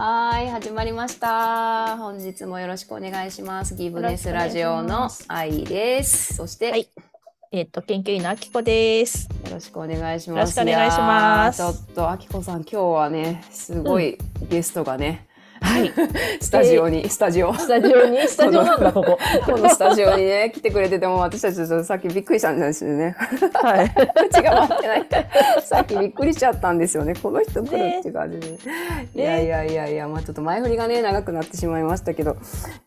はい、始まりました。本日もよろしくお願いします。ギブネスラジオの愛です。そして、はいえっ、と研究員のあきこです。よろしくお願いします。よろしくお願いしますちょっとあきこさん、今日はね、すごいゲストがね、はい。スタジオに、スタジオ。スタジオにスタジオなんだここ。このスタジオにね、来てくれてても、私たちさっきびっくりしたんですよね。はい。口が回ってない。さっきびっくりしちゃったんですよね。この人来るっていう感じで。いやいやいやいや、まあちょっと前振りがね、長くなってしまいましたけど、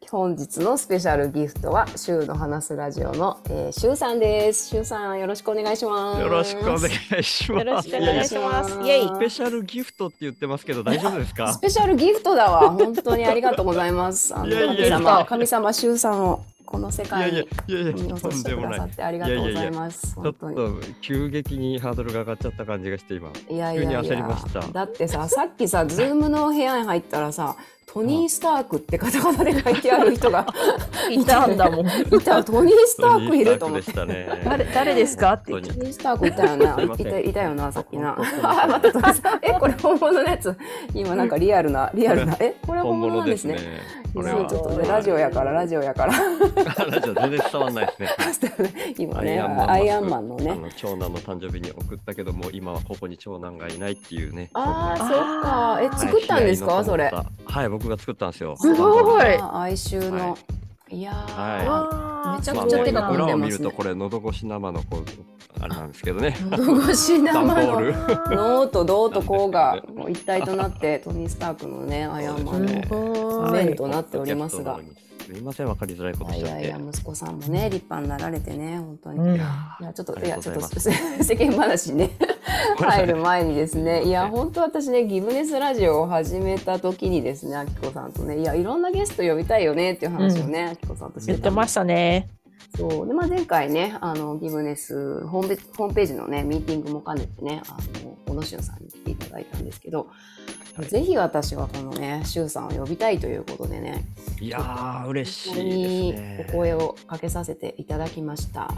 本日のスペシャルギフトは、シューの話すラジオの、えー、シューさんです。シューさん、よろしくお願いします。よろしくお願いします。よろしくお願いします。イェイ。スペシャルギフトって言ってますけど大丈夫ですか？ス？ペシャルギフトだわ。本当にありがとうございます。あの神様、神様、シューさんをこの世界に見落としてくださってありがとうございます。ちょっ本当に。と急激にハードルが上がっちゃった感じがして今。いやいやい急に焦りやましただってささっきさ Zoom の部屋に入ったらさトニー・スタークってカタカナで書いてある人が いたんだもん。いた。トニー・スタークいると思ってね。誰誰ですか？って。トニー・スタークいたよな。すいたいたよなさっきな。本当あ待ってトニースタークえこれ本物のやつ？今なんかリアルなリアルな。えこれは本本物なんですすね。これは。そうちょっとねラジオやからラジオやから。ラジオ全然伝わんないですね。今ねアイアンマンのあね。の長男の誕生日に送ったけども今はここに長男がいないっていうね。あーそっか。え作ったんですか？はいそれ。はい僕が作ったんですよ。すごい。あ哀愁の。い。やー。はめちゃまあくちゃ手がもう裏を見込んでますね。るとこれ喉越し生のこうあれなんですけどね。喉越し生の。脳と銅とこうがもう一体となってトニー・スタークのねアイアンマンのそうですねごい。となっておりますが。すみません、わかりづらいことしちゃって。いやいや息子さんもね立派になられてね本当に、うん。いやちょっといとやちょっと世間話にね入る前にですねいや本当私ねギブネスラジオを始めた時にですねあきこさんとねいやいろんなゲスト呼びたいよねっていう話をねあきこさんとして言ってましたね。そうで、まあ、前回ねあのギブネスホームペホームページのねミーティングも兼ねてねあの小野俊さんに来ていただいたんですけど、はいぜひ私はこのね俊さんを呼びたいということでねいやー、嬉しいにですね。お声をかけさせていただきました。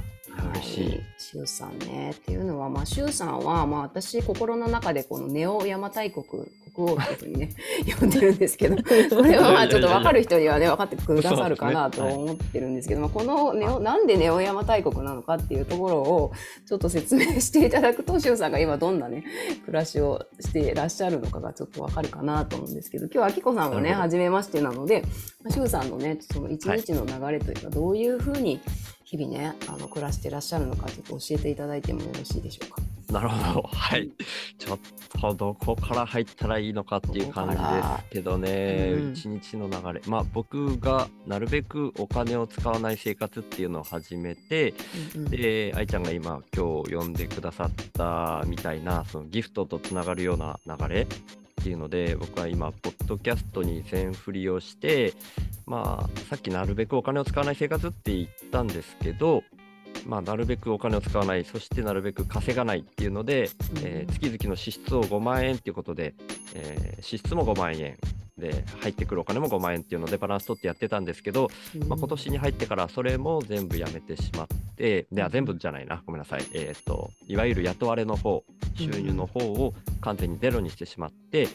嬉しい俊さんねっていうのは、まあ、俊さんは、まあ、私心の中でこのネオ邪馬台国国王っていうふうにね 呼んでるんですけどこれはまあちょっと分かる人にはね分かってくださるかなと思ってるんですけど、まあ、このネオなんでネオ邪馬台国なのかっていうところをちょっと説明していただくと俊さんが今どんなね暮らしをしていらっしゃるのかがちょっと分かるかなと思うんですけど今日はあきこさんはね初めましてなので俊さんのねその一日の流れというか、どういうふうに日々ねあの暮らしてらっしゃるのかちょっと教えていただいてもよろしいでしょうか？なるほど。はい。ちょっとどこから入ったらいいのかっていう感じですけどねう、ん一日の流れ。まあ僕がなるべくお金を使わない生活っていうのを始めて、うんうんで、愛ちゃんが今今日呼んでくださったみたいな、そのギフトとつながるような流れっていうので、僕は今、ポッドキャストに全振りをして、まあ、さっきなるべくお金を使わない生活って言ったんですけど、まあ、なるべくお金を使わない、そしてなるべく稼がないっていうので、えー月々の支出を5万円っていうことで、えー支出も5万円で、入ってくるお金も5万円っていうのでバランス取ってやってたんですけど、まあ、今年に入ってからそれも全部やめてしまって、では全部じゃないな、ごめんなさい、えー、といわゆる雇われの方、収入の方を完全にゼロにしてしまって、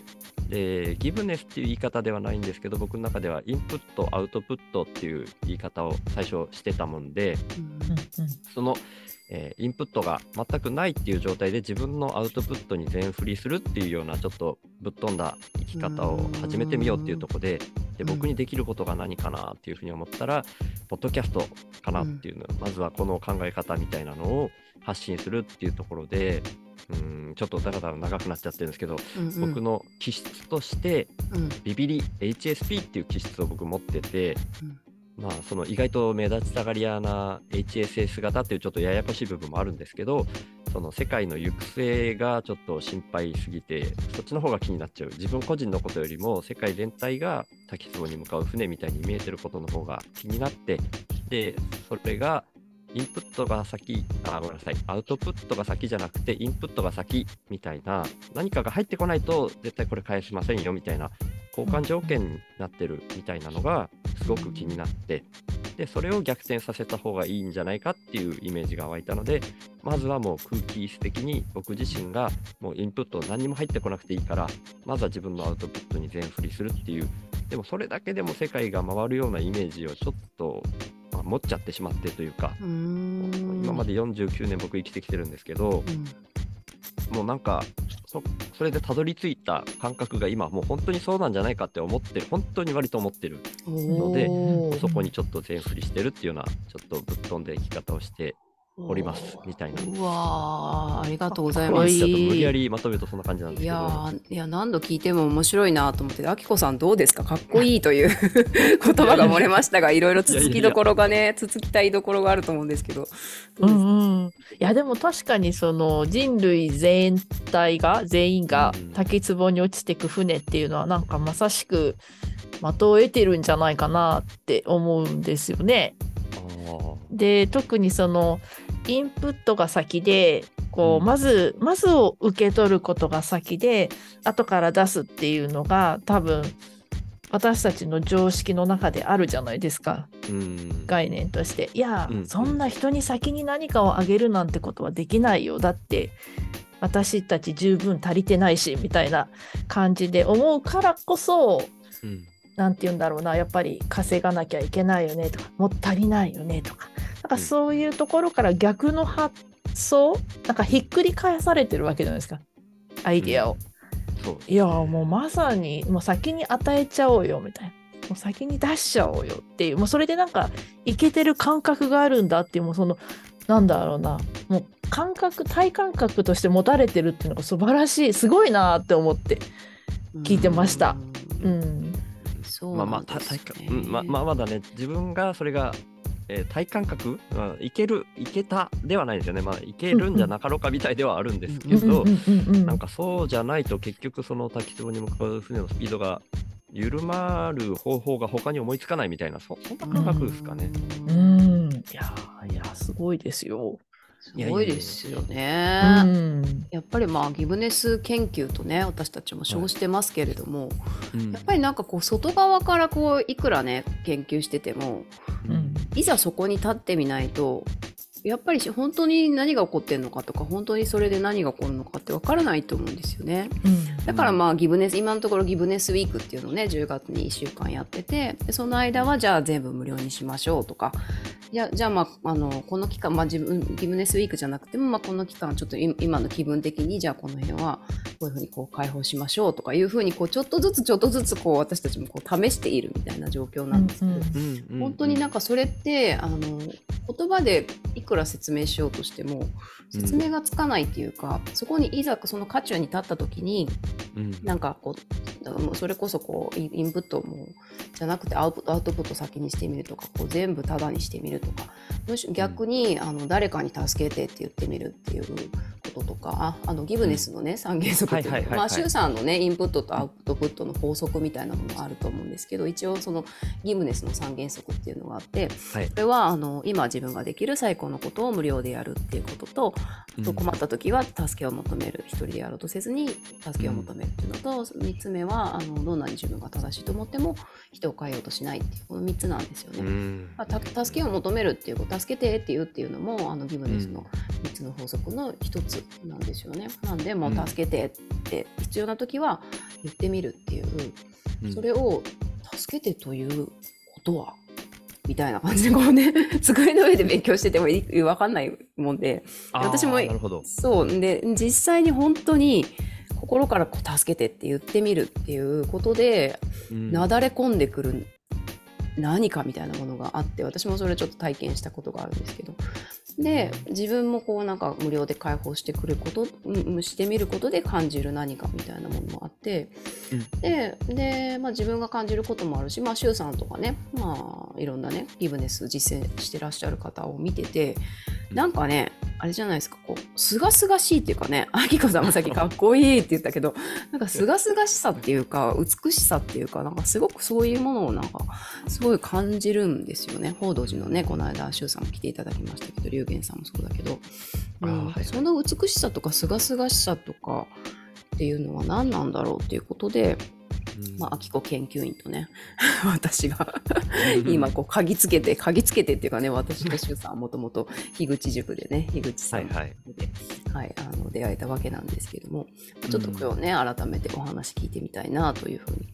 でギブネスっていう言い方ではないんですけど、僕の中ではインプット、アウトプットっていう言い方を最初してたもんで、うんその、えーインプットが全くないっていう状態で自分のアウトプットに全振りするっていうようなちょっとぶっ飛んだ生き方を始めてみようっていうところでで僕にできることが何かなっていうふうに思ったらポッドキャストかなっていうの、まずはこの考え方みたいなのを発信するっていうところでうんちょっとだらだら長くなっちゃってるんですけど、うんうん。僕の気質としてうん。ビビリ HSP っていう気質を僕持ってて、うん。まあその意外と目立ちたがり屋な HSS 型っていうちょっとややこしい部分もあるんですけどその世界の行く末がちょっと心配すぎてそっちの方が気になっちゃう。自分個人のことよりも世界全体が滝壺に向かう船みたいに見えてることの方が気になってでそれがインプットが先、あ、ごめんなさい、アウトプットが先じゃなくて、インプットが先みたいな、何かが入ってこないと絶対これ返しませんよみたいな交換条件になってるみたいなのがすごく気になって、でそれを逆転させた方がいいんじゃないかっていうイメージが湧いたのでまずはもう空気質的に僕自身がもうインプット何にも入ってこなくていいからまずは自分のアウトプットに全振りするっていうでもそれだけでも世界が回るようなイメージをちょっと、まあ持っちゃってしまってというか今まで49年僕生きてきてるんですけどうん。もうなんかそそれでたどり着いた感覚が今もう本当にそうなんじゃないかって思ってる本当に割と思ってるのでそこにちょっと全振りしてるっていうようなちょっとぶっ飛んで生き方をしておりますみたいな。うわーありがとうございます。無理やりまとめるとそんな感じなんですいやけど。ーいや何度聞いても面白いなと思ってあきこさんどうですか？かっこいいという 言葉が漏れましたがいろいろつつきどころがねつつきたいどころがあると思うんですけどどうんうん、いやでも確かにその人類全体が全員がうん滝壺に落ちてく船っていうのはなんかまさしく的を得てるんじゃないかなって思うんですよね。で特にそのインプットが先でこう、うん。まずまずを受け取ることが先で後から出すっていうのが多分私たちの常識の中であるじゃないですか。うん。概念として。いや、うんそんな人に先に何かをあげるなんてことはできないよ。だって私たち十分足りてないしみたいな感じで思うからこそうん。なんて言うんだろうな。やっぱり稼がなきゃいけないよねとかもう足りないよねとかなんかうん。そういうところから逆の発想なんかひっくり返されてるわけじゃないですか。アイディアを。そう。いやもうまさにもう先に与えちゃおうよみたいな。もう先に出しちゃおうよっていうもうそれでなんかいけてる感覚があるんだっていうもうそのなんだろうなもう感覚体感覚として持たれてるっていうのが素晴らしいすごいなって思って聞いてました。ううん。んそうまあまあ、なんですね。た体感、うん、ままあまだね、自分がそれが、えー体感覚、まあ、いける、いけたではないですよね。まあ、いけるんじゃなかろうかみたいではあるんですけど、うんうんうんうんなんかそうじゃないと結局その滝壺に向かう船のスピードが緩まる方法が他に思いつかないみたいな、そそんな感覚ですかね。うんいやいやすごいですよ。すごいですようね。んやっぱりまあギブネス研究とね私たちも称してますけれども、うんやっぱりなんかこう外側からこういくらね研究しててもうんいざそこに立ってみないとやっぱり本当に何が起こってんのかとか本当にそれで何が起こるのかってわからないと思うんですよね。うん。だからまあギブネス今のところギブネスウィークっていうのをね10月に1週間やっててでその間はじゃあ全部無料にしましょうとか。じゃあじゃあまああのこの期間まあ自分ギブネスウィークじゃなくてもまあこの期間ちょっとい今の気分的にじゃあこの辺はこういうふうにこう解放しましょうとかいうふうにこうちょっとずつちょっとずつこう私たちもこう試しているみたいな状況なんですけど、うんうん。本当になんかそれってあの言葉でいくら説明しようとしても説明がつかないっていうか、そこにいざその渦中に立った時にうん。なんかこうそれこそこうインプットもじゃなくてアウトアウトプット先にしてみるとかこう全部タダにしてみるとかむし逆に、あの誰かに助けてって言ってみるっていうこととかああのギブネスのね、三原則っていうはいはいはいはい。まあ周さんのねインプットとアウトプットの法則みたいなものがあると思うんですけど一応そのギブネスの三原則っていうのがあってはい。それはあの今自分ができる最高のことを無料でやるっていうこととあとうん困った時は助けを求める一人でやろうとせずに助けを求めるっていうのと、三3つ目はあのどんなに自分が正しいと思っても人を変えようとしないっていうこの3つなんですよね。うん。まあた助けを求めるっていうこと助けてっていうっていうのもあのギブネスの3つの法則の1つなんですよね。なんでもううん。助けてって必要な時は言ってみるっていう、うんそれを助けてということはみたいな感じでこうね 机の上で勉強しててもい分かんないもんで私もなるほど。そうで実際に本当に心からこう助けてって言ってみるっていうことでうんなだれ込んでくる何かみたいなものがあって私もそれちょっと体験したことがあるんですけど。で自分もこうなんか無料で解放してくることうんしてみることで感じる何かみたいなものもあって、でで、まあ、自分が感じることもあるし、まあ、周さんとかね、まあ、いろんなねギブネス実践してらっしゃる方を見ててなんかねあれじゃないですか。こうすがすがしいっていうかね。あきこさんもさっき かっこいいって言ったけどなんかすがすがしさっていうか美しさっていうかなんかすごくそういうものをなんかすごい感じるんですよね。報道寺のねこの間周さんも来ていただきましたけど龍玄さんもそうだけど、うんはいはい。その美しさとかすがすがしさとかっていうのは何なんだろうっていうことでうんまあ、秋子研究員とね 私が今こう嗅ぎつけて嗅ぎつけてっていうかね私と周さんはもともと樋口塾でね樋口さんで、はいはいあの出会えたわけなんですけどもまあちょっと今日ね、改めてお話聞いてみたいなというふうに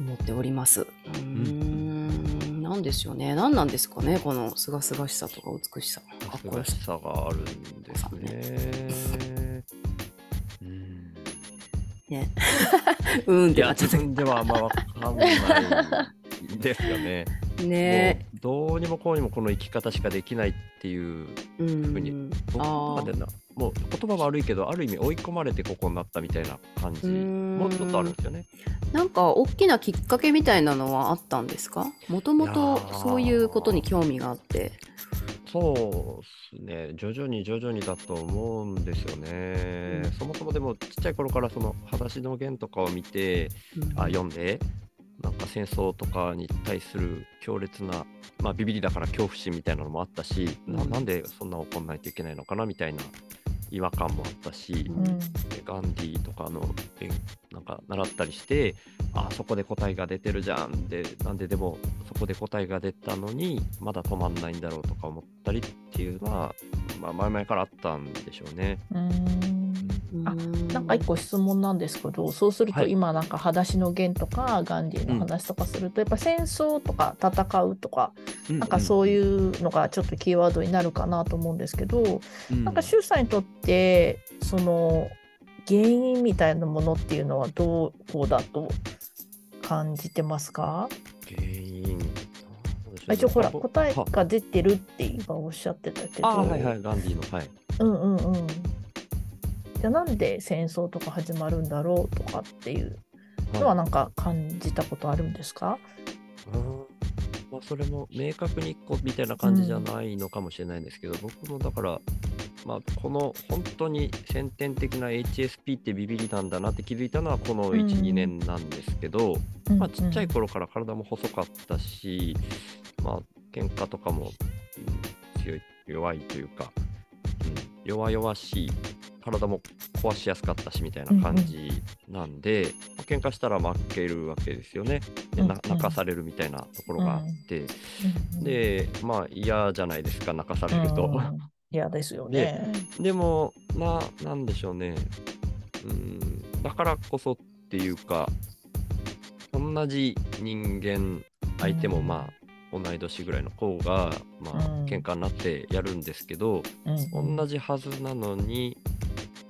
思っております。うーん。なんですよね。何なんですかねこの清々しさとか美しさかっこよさ。があるんですね。うんね。うんっいや、てなっちゃっ自分ではあんまわかんないですよね。た ね。もうどうにもこうにもこの生き方しかできないっていううふうに。ん。僕あーまでなもう言葉悪いけどある意味追い込まれてここになったみたいな感じ。うーん。もうちょっとあるんですよね。なんか大きなきっかけみたいなのはあったんですか？もともとーそういうことに興味があって。そうですね。徐々に徐々にだと思うんですよね。うん。そもそもでもちっちゃい頃からその「裸足の弦」とかを見てあ読んでなんか戦争とかに対する強烈な、まあ、ビビりだから恐怖心みたいなのもあったし、なうん。なんでそんな怒んないといけないのかなみたいな違和感もあったし、うんガンディーとかの勉なんか習ったりしてあそこで答えが出てるじゃんでなんででもそこで答えが出たのにまだ止まんないんだろうとか思ったりっていうのは、まあ、前々からあったんでしょうね。うんあうんなん。か一個質問なんですけどそうするとはい。今なんか「裸足の弦」とかガンディの話とかすると、やっぱ戦争とか戦うとかなんかそういうのがちょっとキーワードになるかなと思うんですけど、うん、なんか周さんにとってその原因みたいなものっていうのはどこだと感じてますか？原因。あ一応ほらは答えが出てるって今おっしゃってたけど、あはいはいガンディーのはい。うんうんうん。じゃあなんで戦争とか始まるんだろうとかっていうのはなんか感じたことあるんですか、うんまあ、それも明確にこうみたいな感じじゃないのかもしれないんですけど、僕もだから、まあ、この本当に先天的な HSP ってビビりなんだなって気づいたのはこの1、うん。2年なんですけど、うん。まあ、ちっちゃい頃から体も細かったし、まあ喧嘩とかも、うん強い弱いというか、うん、弱々しい体も壊しやすかったしみたいな感じなんで、まあ喧嘩したら負けるわけですよね。うんうん。泣かされるみたいなところがあって、うんうん。でまあ嫌じゃないですか泣かされると。うん。嫌ですよね。でもななんでしょうね。うんだからこそっていうか同じ人間相手もうん。まあ同い年ぐらいの子がまあうん。喧嘩になってやるんですけど、うん。同じはずなのに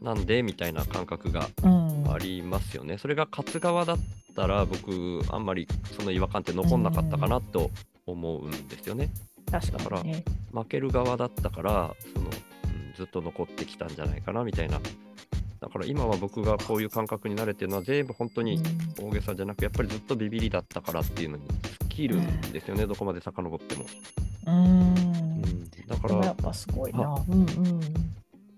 なんでみたいな感覚がうんありますよね。それが勝つ側だったら僕あんまりその違和感って残んなかったかなと思うんですよね。確かにね。負ける側だったからその、うんずっと残ってきたんじゃないかなみたいな。だから今は僕がこういう感覚に慣れてるのは全部本当に大げさじゃなくやっぱりずっとビビりだったからっていうのに尽きるんですよね、どこまで遡っても。うんうん、だからやっぱすごいな。うんうん。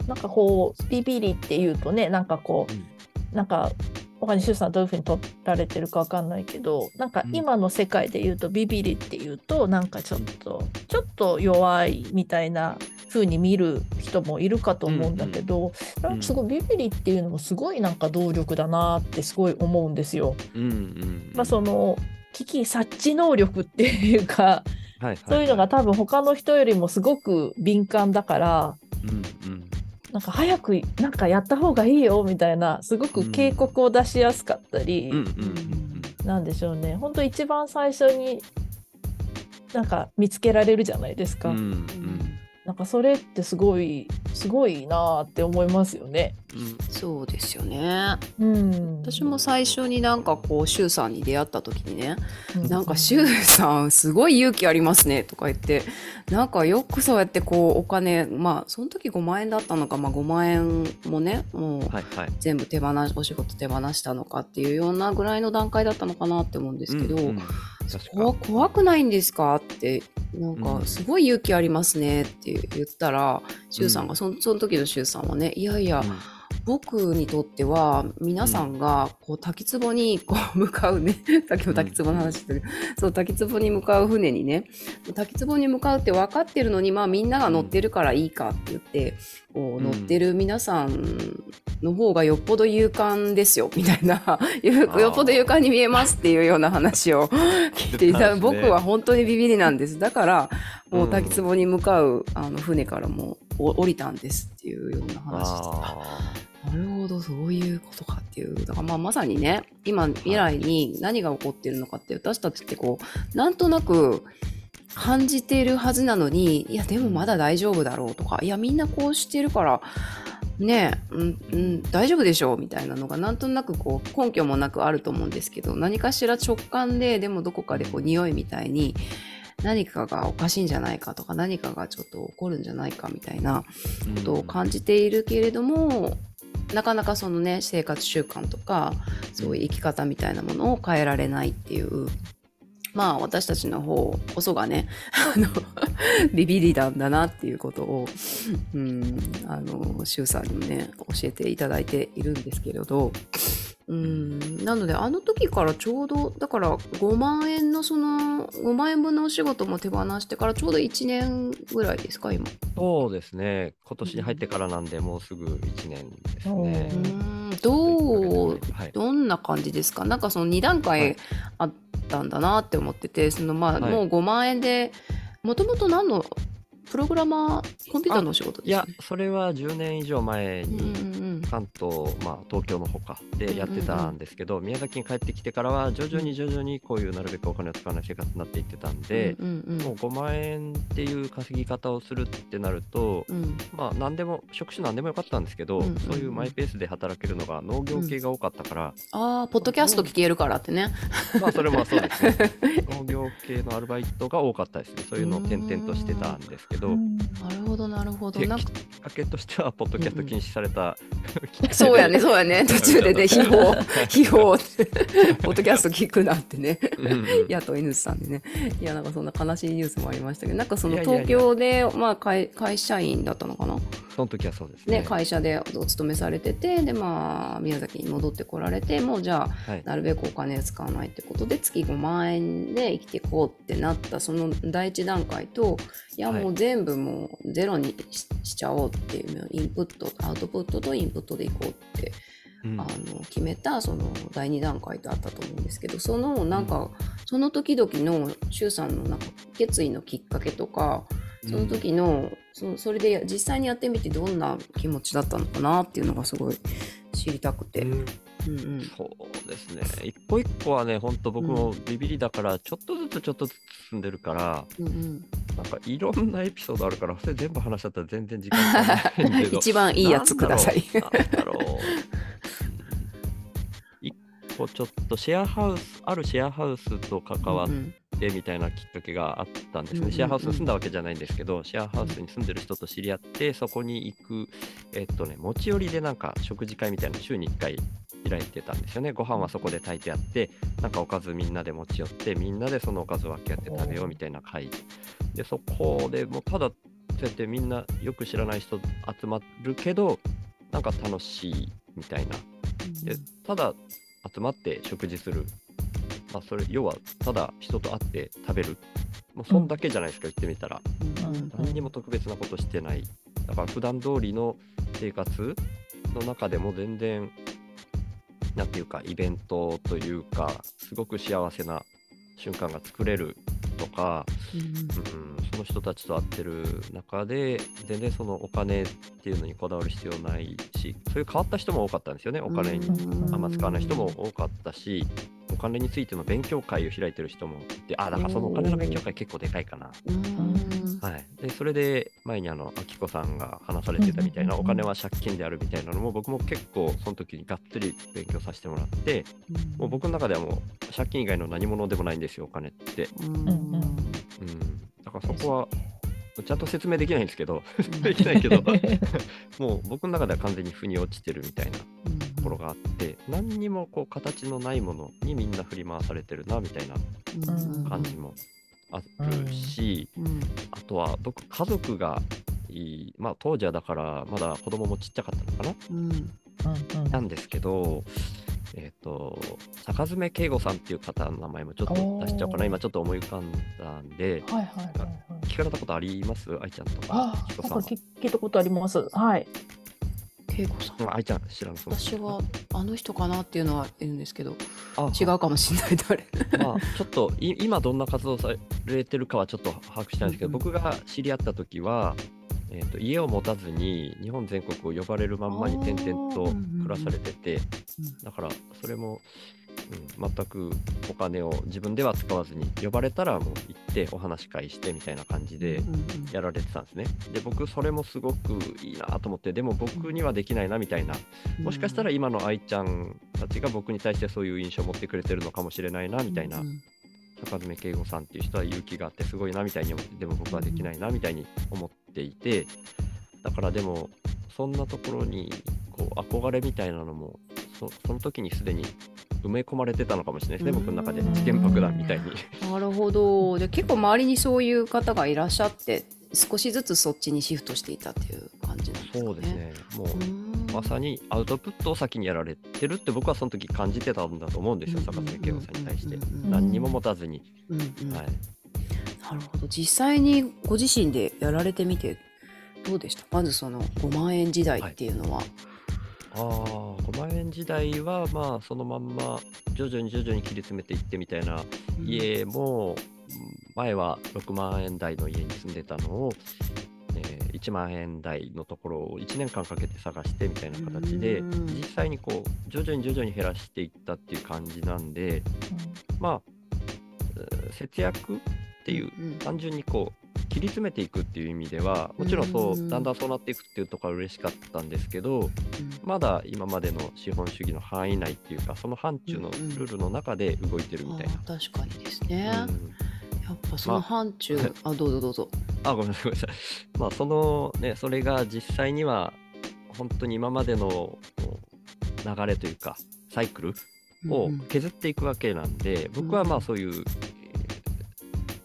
なんかこうビビリっていうとねなんかこうん。うなんか他に周さんどういうふうに取られてるかわかんないけどなんかうん。今の世界で言うとビビリっていうとなんかちょっとちょっと弱いみたいな風に見る人もいるかと思うんだけど、なんかすごいビビリっていうのもすごいなんか動力だなってすごい思うんですよ。うんうんまあその危機察知能力っていうかはいはいそういうのが多分他の人よりもすごく敏感だからなんか早くなんかやった方がいいよみたいなすごく警告を出しやすかったり、なんでしょうね。本当一番最初になんか見つけられるじゃないですか、うんうんなんかそれってすごいすごいなって思いますよね。うん。そうですよね。うん、私も最初になんかこう、シュウさんに出会った時にね、うなんか、シュウさん、すごい勇気ありますね、とか言って、なんかよくそうやってこう、お金、まあ、その時5万円だったのか、まあ5万円もね、もう、はいはい。全部手放し、お仕事手放したのかっていうようなぐらいの段階だったのかなって思うんですけど、うんうん確怖くないんですか？ってなんうん。かすごい勇気ありますねって言ったら、シュウさんがそのその時のシュウさんはねいやいや、僕にとっては皆さんがこう滝壺にこう 向かうねさっきも滝壺の話してる、そう滝壺に向かう船にね滝壺に向かうって分かってるのにまあみんなが乗ってるからいいかって言ってこう乗ってる皆さんの方がよっぽど勇敢ですよみたいな よっぽど勇敢に見えますっていうような話を 聞いていた、ね。僕は本当にビビりなんです。だからもう滝壺に向かうあの船からも降りたんですっていうような話なるほど、そういうことかっていう。だからまあまさにね、今未来に何が起こってるのかって私たちってこう、なんとなく感じているはずなのに、いやでもまだ大丈夫だろうとか、いやみんなこうしてるから、ねえ、うん、うん、大丈夫でしょうみたいなのがなんとなくこう根拠もなくあると思うんですけど、何かしら直感で、でもどこかでこう匂いみたいに、何かがおかしいんじゃないかとか何かがちょっと起こるんじゃないかみたいなーことを感じているけれども、なかなかそのね生活習慣とかそういう生き方みたいなものを変えられないっていうまあ私たちの方こそがねあの ビビりなんだなっていうことを、うん、あの周さんにもね教えていただいているんですけれど。うん、なのであの時からちょうどだから5万円のその5万円分のお仕事も手放してからちょうど1年ぐらいですか今。そうですね。今年に入ってからなんで、もうすぐ1年ですねう。んどうはい。どんな感じですか？なんかその2段は階いあったんだなって思ってて、そのまあ、はいもう5万円でもともと何のプログラマーコンピューターのお仕事いやですね。、それは10年以上前うんに、うんうん。関東、まあ、東京のほかでやってたんですけど、宮崎に帰ってきてからは徐々に徐々にこういうなるべくお金を使わない生活になっていってたんで、うんうんもう5万円っていう稼ぎ方をするってなると、うん。うんまあ何でも職種何でもよかったんですけど、うんうんうん。そういうマイペースで働けるのが農業系が多かったから、ああポッドキャスト聞けるからってね。まあそれもそうですね。農業系のアルバイトが多かったですね。そういうのを転々としてたんですけど、なるほどなるほど。でなきっかけとしてはポッドキャスト禁止された、そうやねそうやね。途中でね 秘宝秘宝ってポッドキャスト聞くなってね。うんうん。野党犬さんでね。いやなんかそんな悲しいニュースもありましたけどなんかそのいやいやいや。東京でまあ会会社員だったのかな？その時はそうですね。ね、会社でお勤めされててでまあ宮崎に戻ってこられてもうじゃあはい。なるべくお金使わないってことで月5万円で生きていこうってなったその第一段階といやはい。もう全部もうゼロにししちゃおうっていうインプットアウトプットとインプットでいこうってうん。あの決めたその第2段階とあったと思うんですけどそのなんか、その時々の周さんのなんか決意のきっかけとかその時の、そそれで実際にやってみてどんな気持ちだったのかなっていうのがすごい知りたくて。うん。うんうん。そうですね。一個一個はね本当僕もビビりだからちょっとずつちょっとずつ進んでるから、うんうん。なんかいろんなエピソードあるからそれ全部話しちゃったら全然時間かかんないけど。一番いいやつください。一個ちょっとシェアハウス、あるシェアハウスと関わっうんてみたいなきっかけがあったんですね。シェアハウスに住んだわけじゃないんですけど、シェアハウスに住んでる人と知り合って、そこに行く、えっとね、持ち寄りでなんか食事会みたいなの週に1回開いてたんですよね。ご飯はそこで炊いてあって、なんかおかずみんなで持ち寄って、みんなでそのおかず分け合って食べようみたいな会。で、そこでもうただ、そうやってみんなよく知らない人集まるけど、なんか楽しいみたいな。でただ集まって食事する、まあ、それ要はただ人と会って食べる。もうそんだけじゃないですか、言ってみたら。何にも特別なことしてない。だから普段通りの生活の中でも全然なんていうかイベントというかすごく幸せな瞬間が作れるとか、うん。うん、その人たちと会ってる中で全然そのお金っていうのにこだわる必要ないしそういう変わった人も多かったんですよねお金に。うん。あんま使わない人も多かったしお金についての勉強会を開いてる人もいてあだからそのお金の勉強会結構でかいかな。うん。はい、でそれで前にあのあきこさんが話されてたみたいなお金は借金であるみたいなのも僕も結構その時にがっつり勉強させてもらってもう僕の中ではもう借金以外の何物でもないんですよお金って、うん。だからそこはちゃんと説明できないんですけど。できないけど。もう僕の中では完全に腑に落ちてるみたいな。ところがあって何にもこう形のないものにみんな振り回されてるなみたいな感じもあるし、うん。あとは僕家族がいいまあ当時はだからまだ子供もちっちゃかったのかな？うん。うんうんなんですけど、えっ、と、坂爪慶吾さんっていう方の名前もちょっと出しちゃおうかな、今ちょっと思い浮かんだんで、はいはいはいはい。聞かれたことあります？愛ちゃんとか、あさん。は。なんか聞聞いたことあります。はい。恵子さんうん愛ちゃん知らんそう。私はあの人かなっていうのはいるんですけどあ違うかもしれない誰。まあ、ちょっとい今どんな活動されてるかはちょっと把握してないんですけど、うんうん。僕が知り合った時は、えー、と家を持たずに日本全国を呼ばれるまんまに転々と暮らされてて、だからそれも、うん、全くお金を自分では使わずに呼ばれたらもう行ってお話し会してみたいな感じでやられてたんですね。で僕それもすごくいいなと思ってでも僕にはできないなみたいな。もしかしたら今の愛ちゃんたちが僕に対してそういう印象を持ってくれてるのかもしれないなみたいな、坂爪慶吾さんっていう人は勇気があってすごいなみたいに思ってでも僕はできないなみたいに思っていて。だからでもそんなところにこう憧れみたいなのもそその時にすでに埋め込まれてたのかもしれないですね僕の中で。うん試験爆弾みたいに。なるほど。で結構周りにそういう方がいらっしゃって少しずつそっちにシフトしていたっていう感じなんですかね。そうですね。もうまさにアウトプットを先にやられてるって僕はその時感じてたんだと思うんですよ坂爪慶吾さんに対して。何にも持たずに、うんうん。はい、なるほど。実際にご自身でやられてみてどうでした？まずその5万円時代っていうのは、ああ5万円時代はまあそのまんま徐々に徐々に切り詰めていってみたいなうん。家も前は6万円台の家に住んでたのを、えー1万円台のところを1年間かけて探してみたいな形でうん実際にこう徐々に徐々に減らしていったっていう感じなんでまあえー節約っていううん。単純にこう切り詰めていくっていう意味ではもちろんそううんだんだんそうなっていくっていうところは嬉しかったんですけどうん。まだ今までの資本主義の範囲内っていうかその範疇のうんうん。ルールの中で動いてるみたいな。あー確かにですね、うん。やっぱその範疇、まあどうぞどうぞ。あ、ごめんなさい、ごめんなさい。まあ、そのね、それが実際には、本当に今までの流れというか、サイクルをうん。削っていくわけなんで、僕はまあそういう、えー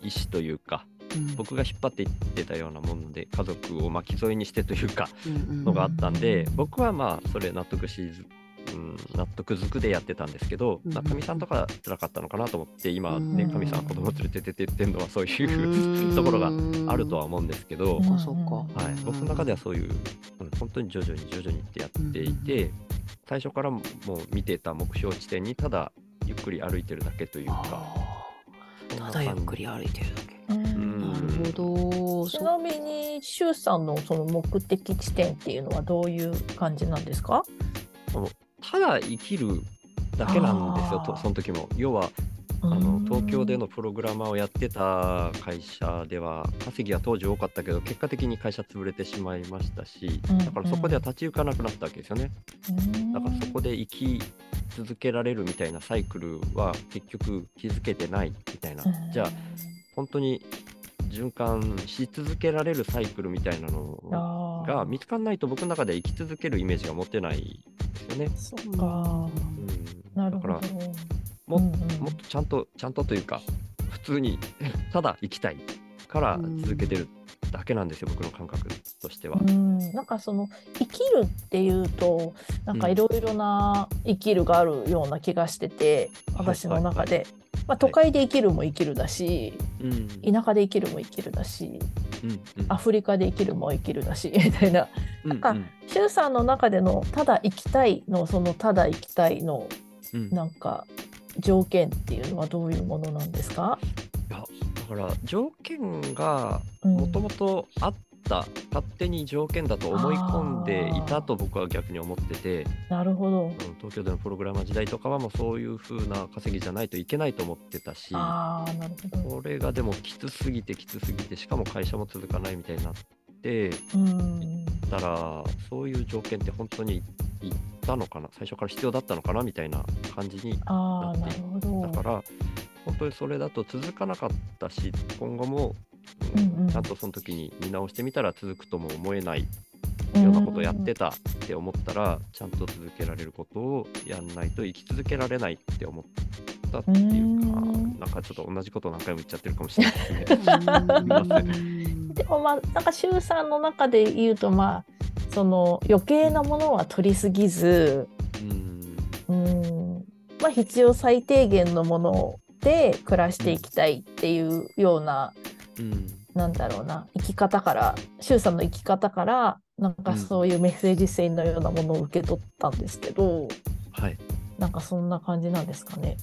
意思というか、うん。僕が引っ張っていってたようなもので、家族を巻き添えにしてというか、うんうん。のがあったんで、僕はまあ、それ納得しず、うん、納得づくでやってたんですけど、うんかみさんとか辛かったのかなと思って、今ね、うん。かみさん子供連れて出てってんのはそういうところがあるとは思うんですけど、はい、僕の中ではそういう、うん本当に徐々に徐々にってやっていて、最初からももう見てた目標地点にただゆっくり歩いてるだけというか、ただゆっくり歩いてるだけほど。そちなみに、シュウさんのその目的地点っていうのはどういう感じなんですか？ただ生きるだけなんですよ、その時も。要はあの東京でのプログラマーをやってた会社では稼ぎは当時多かったけど結果的に会社潰れてしまいましたしうんだからそこでは立ち行かなくなったわけですよね。うん。だからそこで生き続けられるみたいなサイクルは結局気づけてないみたいな。じゃあ本当に循環し続けられるサイクルみたいなのが見つかんないと僕の中では生き続けるイメージが持てないですよね。そっか。うん、なるほど。だからもうんうん。もっとちゃんとちゃんとというか普通にただ生きたいから続けてるだけなんですよ、僕の感覚としては。うん。なんかその生きるっていうとなんかいろいろな生きるがあるような気がしてて、私の中で、まあ、都会で生きるも生きるだし、うん。田舎で生きるも生きるだしうんうん。アフリカで生きるも生きるだし みたいな。うんかシュウさんの中でのただ生きたいのそのただ生きたいのうん。なんか条件っていうのはどういうものなんですか、いやだから条件がうん。もともとあった、勝手に条件だと思い込んでいたと僕は逆に思ってて、なるほど。うん、東京でのプログラマー時代とかはもうそういう風な稼ぎじゃないといけないと思ってたしああなるほど。これがでもきつすぎてきつすぎてしかも会社も続かないみたいになってうん。たらそういう条件って本当にいったのかな最初から必要だったのかなみたいな感じにああなるほど。だから本当にそれだと続かなかったし今後も、ちゃんとその時に見直してみたら続くとも思えないようなことをやってたって思ったらちゃんと続けられることをやんないと生き続けられないって思ったっていうかうん。なんかちょっと同じことを何回も言っちゃってるかもしれないですね。でもまあなんか周さんの中で言うとまあその余計なものは取りすぎず、うん。うん。まあ、必要最低限のもので暮らしていきたいっていうような、うんなんだろうな。生き方から周さんの生き方からなんかそういうメッセージ性のようなものを受け取ったんですけど、はい。なんかそんな感じなんですかね。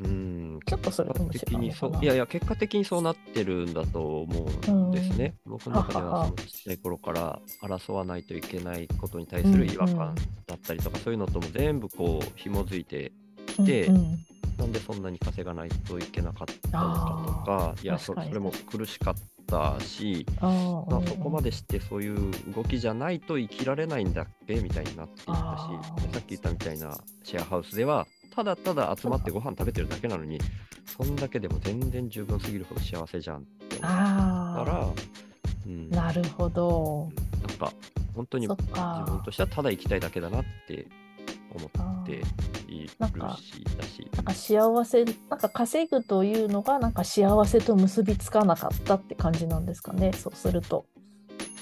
うん。ちょっとそれとも違結果的にうのかな。そういやいや結果的にそうなってるんだと思うんですね。僕の中ではそのちっちゃい頃から争わないといけないことに対する違和感だったりとか、そういうのとも全部こう紐づいてでうんうんなんでそんなに稼がないといけなかったのかとかいやそれも苦しかったし、まあ、そこまでしてそういう動きじゃないと生きられないんだっけみたいになっていったしさっき言ったみたいなシェアハウスではただただ集まってご飯食べてるだけなのにそんだけでも全然十分すぎるほど幸せじゃんって思ったあら、うん、ーなるほど。なんか本当に自分か。としてはただ生きたいだけだなって思っているしなんかだし。なんか幸せなんか稼ぐというのがなんか幸せと結びつかなかったって感じなんですかね。そうすると。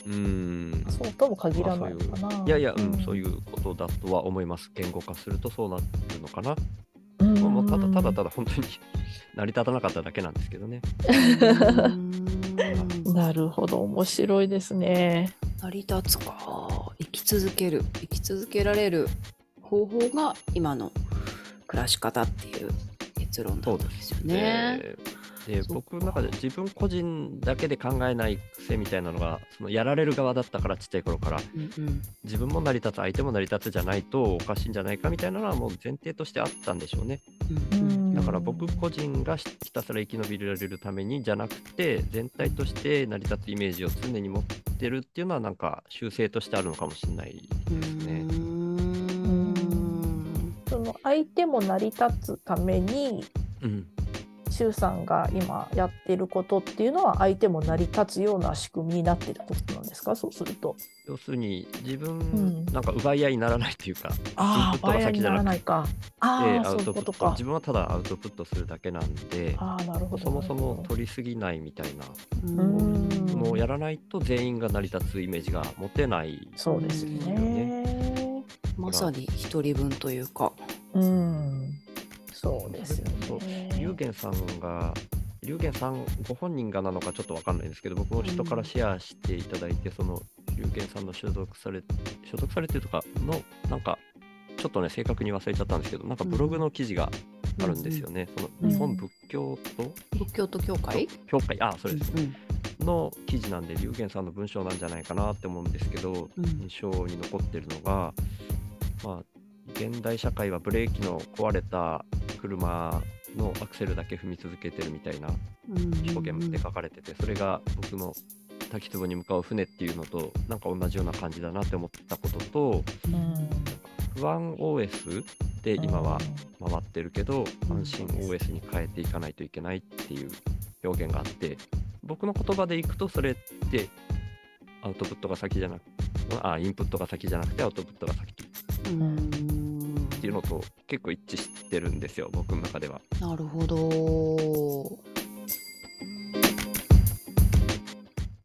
うん。そうとも限らないのかな、いやいや、うんそういううことだとは思います。言語化するとそうなるのかな。うん。もうただただただ本当に 成り立たなかっただけなんですけどね。なるほど。面白いですね。成り立つか。生き続ける。生き続けられる方法が今の暮らし方っていう結論なんですよね。で僕の中で自分個人だけで考えない癖みたいなのがそのやられる側だったからちっちゃい頃からうんうん自分も成り立つ相手も成り立つじゃないとおかしいんじゃないかみたいなのはもう前提としてあったんでしょうね。うんうんうんだから僕個人がひたすら生き延びられるためにじゃなくて全体として成り立つイメージを常に持ってるっていうのはなんか習性としてあるのかもしれないですね。相手も成り立つためにうん、周さんが今やってることっていうのは相手も成り立つような仕組みになってるってことなんですか？そうすると。要するに自分、ん。なんか奪い合いにならないっていうかああインプットが先じゃなくらないか。あてあそういうアウトことかプット自分はただアウトプットするだけなんでああなるほどそもそも取りすぎないみたいなうんものをやらないと全員が成り立つイメージが持てないそうですよね。まさに一人分というか。うん。そうですよそうね。龍玄さんが龍玄さんご本人がなのかちょっとわかんないんですけど僕も人からシェアしていただいて、その龍玄さんの所属され所属されてるとかのなんかちょっとね正確に忘れちゃったんですけどなんかブログの記事があるんですよね、その日本仏教と仏教と教会教会あそれです、うんの記事なんで龍玄さんの文章なんじゃないかなって思うんですけど、うん。印象に残ってるのが、まあ、現代社会はブレーキの壊れた車のアクセルだけ踏み続けてるみたいな表現で書かれてて、それが僕の滝壺に向かう船っていうのとなんか同じような感じだなって思ってたこととうん。不安 OS で今は回ってるけど、うん安心 OS に変えていかないといけないっていう表現があって僕の言葉でいくとそれってアウトプットが先じゃなくあインプットが先じゃなくてアウトプットが先っていうのと結構一致してるんですよ僕の中では。なるほど。